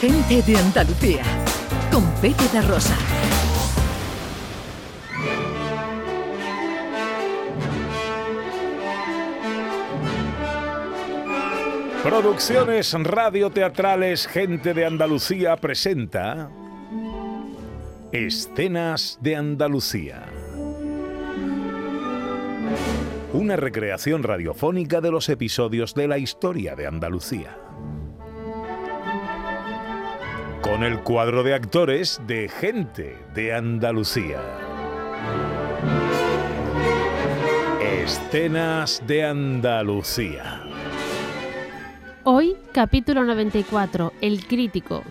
Gente de Andalucía, con Pepe Rosa. Producciones radioteatrales Gente de Andalucía presenta Escenas de Andalucía. Una recreación radiofónica de los episodios de la historia de Andalucía. Con el cuadro de actores de Gente de Andalucía. Escenas de Andalucía. Hoy, capítulo 94, El crítico.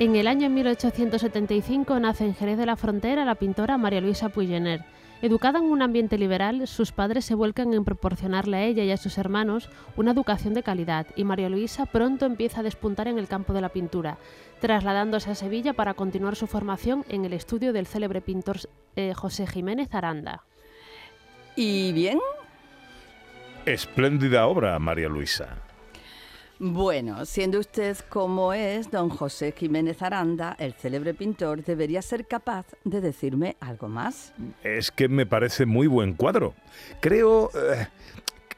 En el año 1875 nace en Jerez de la Frontera la pintora María Luisa Puyener. Educada en un ambiente liberal, sus padres se vuelcan en proporcionarle a ella y a sus hermanos una educación de calidad y María Luisa pronto empieza a despuntar en el campo de la pintura, trasladándose a Sevilla para continuar su formación en el estudio del célebre pintor eh, José Jiménez Aranda. ¿Y bien? Espléndida obra, María Luisa. Bueno, siendo usted como es, don José Jiménez Aranda, el célebre pintor, debería ser capaz de decirme algo más. Es que me parece muy buen cuadro. Creo... eh,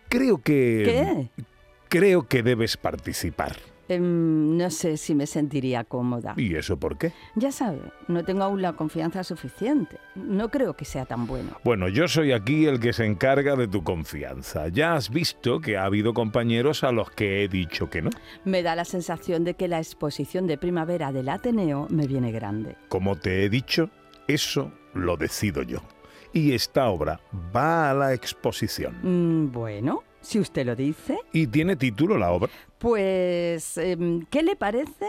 creo que... ¿Qué? Creo que debes participar. Em, no sé si me sentiría cómoda. ¿Y eso por qué? Ya sabe, no tengo aún la confianza suficiente. No creo que sea tan bueno. Bueno, yo soy aquí el que se encarga de tu confianza. Ya has visto que ha habido compañeros a los que he dicho que no. Me da la sensación de que la exposición de primavera del Ateneo me viene grande. Como te he dicho, eso lo decido yo. Y esta obra va a la exposición. Mm, bueno, si usted lo dice, ¿Y tiene título la obra? pues, em, ¿qué le parece?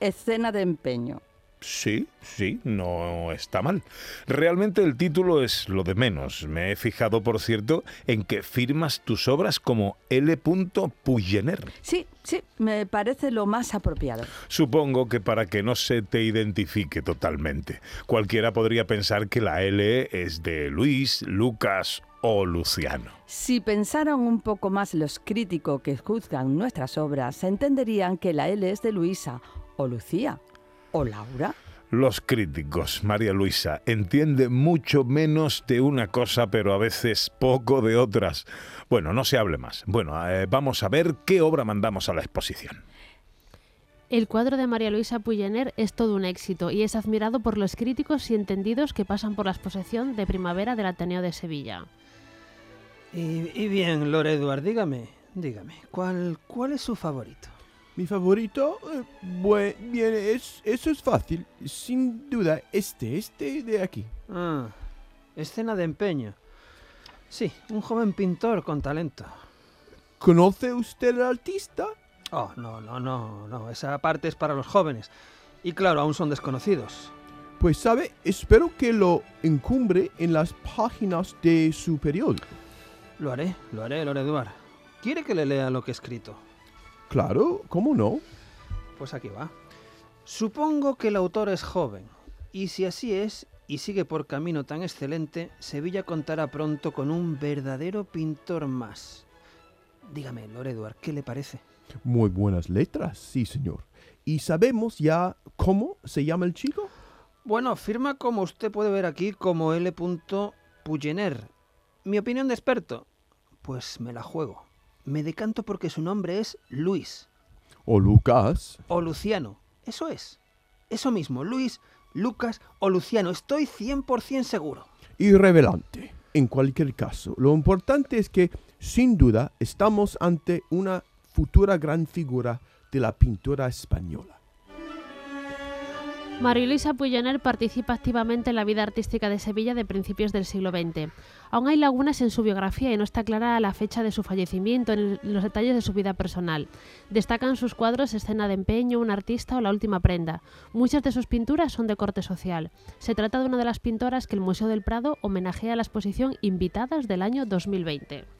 Escena de empeño. Sí, sí, no está mal. Realmente el título es lo de menos. Me he fijado, por cierto, en que firmas tus obras como L. Puyener. Sí, sí, me parece lo más apropiado. Supongo que para que no se te identifique totalmente. Cualquiera podría pensar que la L es de Luis, Lucas o Luciano. Si pensaran un poco más los críticos que juzgan nuestras obras, entenderían que la L es de Luisa, o Lucía, o Laura. Los críticos, María Luisa, entienden mucho menos de una cosa, pero a veces poco de otras. Bueno, no se hable más. Bueno, eh, vamos a ver qué obra mandamos a la exposición. El cuadro de María Luisa Puyener es todo un éxito y es admirado por los críticos y entendidos que pasan por la exposición de primavera del Ateneo de Sevilla. Y, y bien, Lord Edward, dígame, dígame, ¿cuál, ¿cuál es su favorito? Mi favorito, eh, bue- bien, es, eso es fácil. Sin duda, este, este de aquí. Ah, escena de empeño. Sí, un joven pintor con talento. ¿Conoce usted al artista? Oh, no, no, no, no, esa parte es para los jóvenes. Y claro, aún son desconocidos. Pues sabe, espero que lo encumbre en las páginas de su periódico. Lo haré, lo haré, Lord Edward. ¿Quiere que le lea lo que he escrito? Claro, ¿cómo no? Pues aquí va. Supongo que el autor es joven, y si así es, y sigue por camino tan excelente, Sevilla contará pronto con un verdadero pintor más. Dígame, Lord Edward, ¿qué le parece? Muy buenas letras, sí, señor. ¿Y sabemos ya cómo se llama el chico? Bueno, firma como usted puede ver aquí como L. Puyener. Mi opinión de experto, pues me la juego. Me decanto porque su nombre es Luis O Lucas. o Luciano. Eso es. Eso mismo, Luis, Lucas o Luciano. Estoy 100% seguro. Irrevelante. En cualquier caso, lo importante es que, sin duda, estamos ante una futura gran figura de la pintura española. María Luisa Puyener participa activamente en la vida artística de Sevilla de principios del siglo XX. Aún hay lagunas en su biografía y no está clara la fecha de su fallecimiento ni los detalles de su vida personal. Destacan sus cuadros Escena de empeño, Un artista o La última prenda. Muchas de sus pinturas son de corte social. Se trata de una de las pintoras que el Museo del Prado homenajea a la exposición Invitadas del año 2020.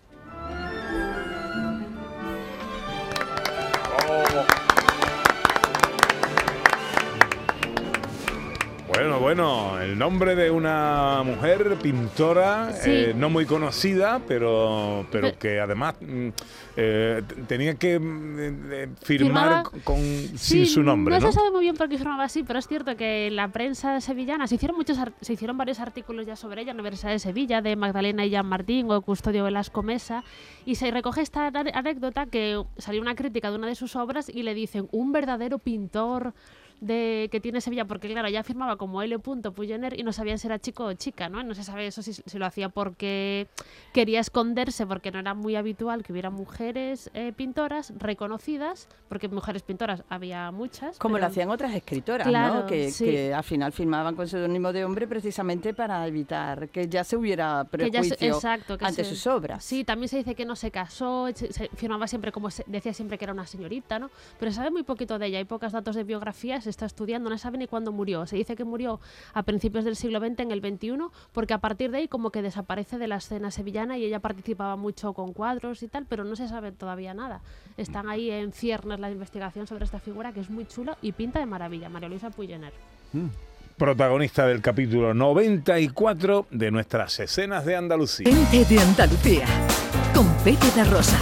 Bueno, bueno. El nombre de una mujer pintora, Sí. eh, no muy conocida, pero, pero Pe- que además mm, eh, tenía que mm, eh, Firmaba- firmar con, sin su nombre, no, ¿no? se sabe muy bien por qué firmaba así, pero es cierto que en la prensa sevillana se hicieron muchos se hicieron varios artículos ya sobre ella en la Universidad de Sevilla, de Magdalena y Jan Martín o Custodio Velasco Mesa, y se recoge esta anécdota que salió una crítica de una de sus obras y le dicen un verdadero pintor de que tiene Sevilla, porque claro, ya firmaba como L. Puyoner y no sabían si era chico o chica, ¿no? No se sabe eso si, si lo hacía porque quería esconderse, porque no era muy habitual que hubiera mujeres eh, pintoras reconocidas, porque mujeres pintoras había muchas. Como lo hacían otras escritoras, Claro, ¿no? Que, sí. que al final firmaban con seudónimo de hombre precisamente para evitar que ya se hubiera que ya se- prejuicio exacto, que ante se- sus obras. Sí, también se dice que no se casó, se, firmaba siempre como se- decía siempre que era una señorita, ¿no? Pero sabe muy poquito de ella, hay pocos datos de biografía, se está estudiando, no se sabe ni cuándo murió. Se dice que murió a principios del siglo XX, en el XXI, porque a partir de ahí como que desaparece de la escena sevillana y ella participaba mucho con cuadros y tal, pero no se sabe todavía nada. Están ahí en ciernes la investigación sobre esta figura que es muy chula y pinta de maravilla, María Luisa Puyener. Protagonista del capítulo 94 de nuestras escenas de Andalucía. Gente de Andalucía. Con Pepe de Rosa.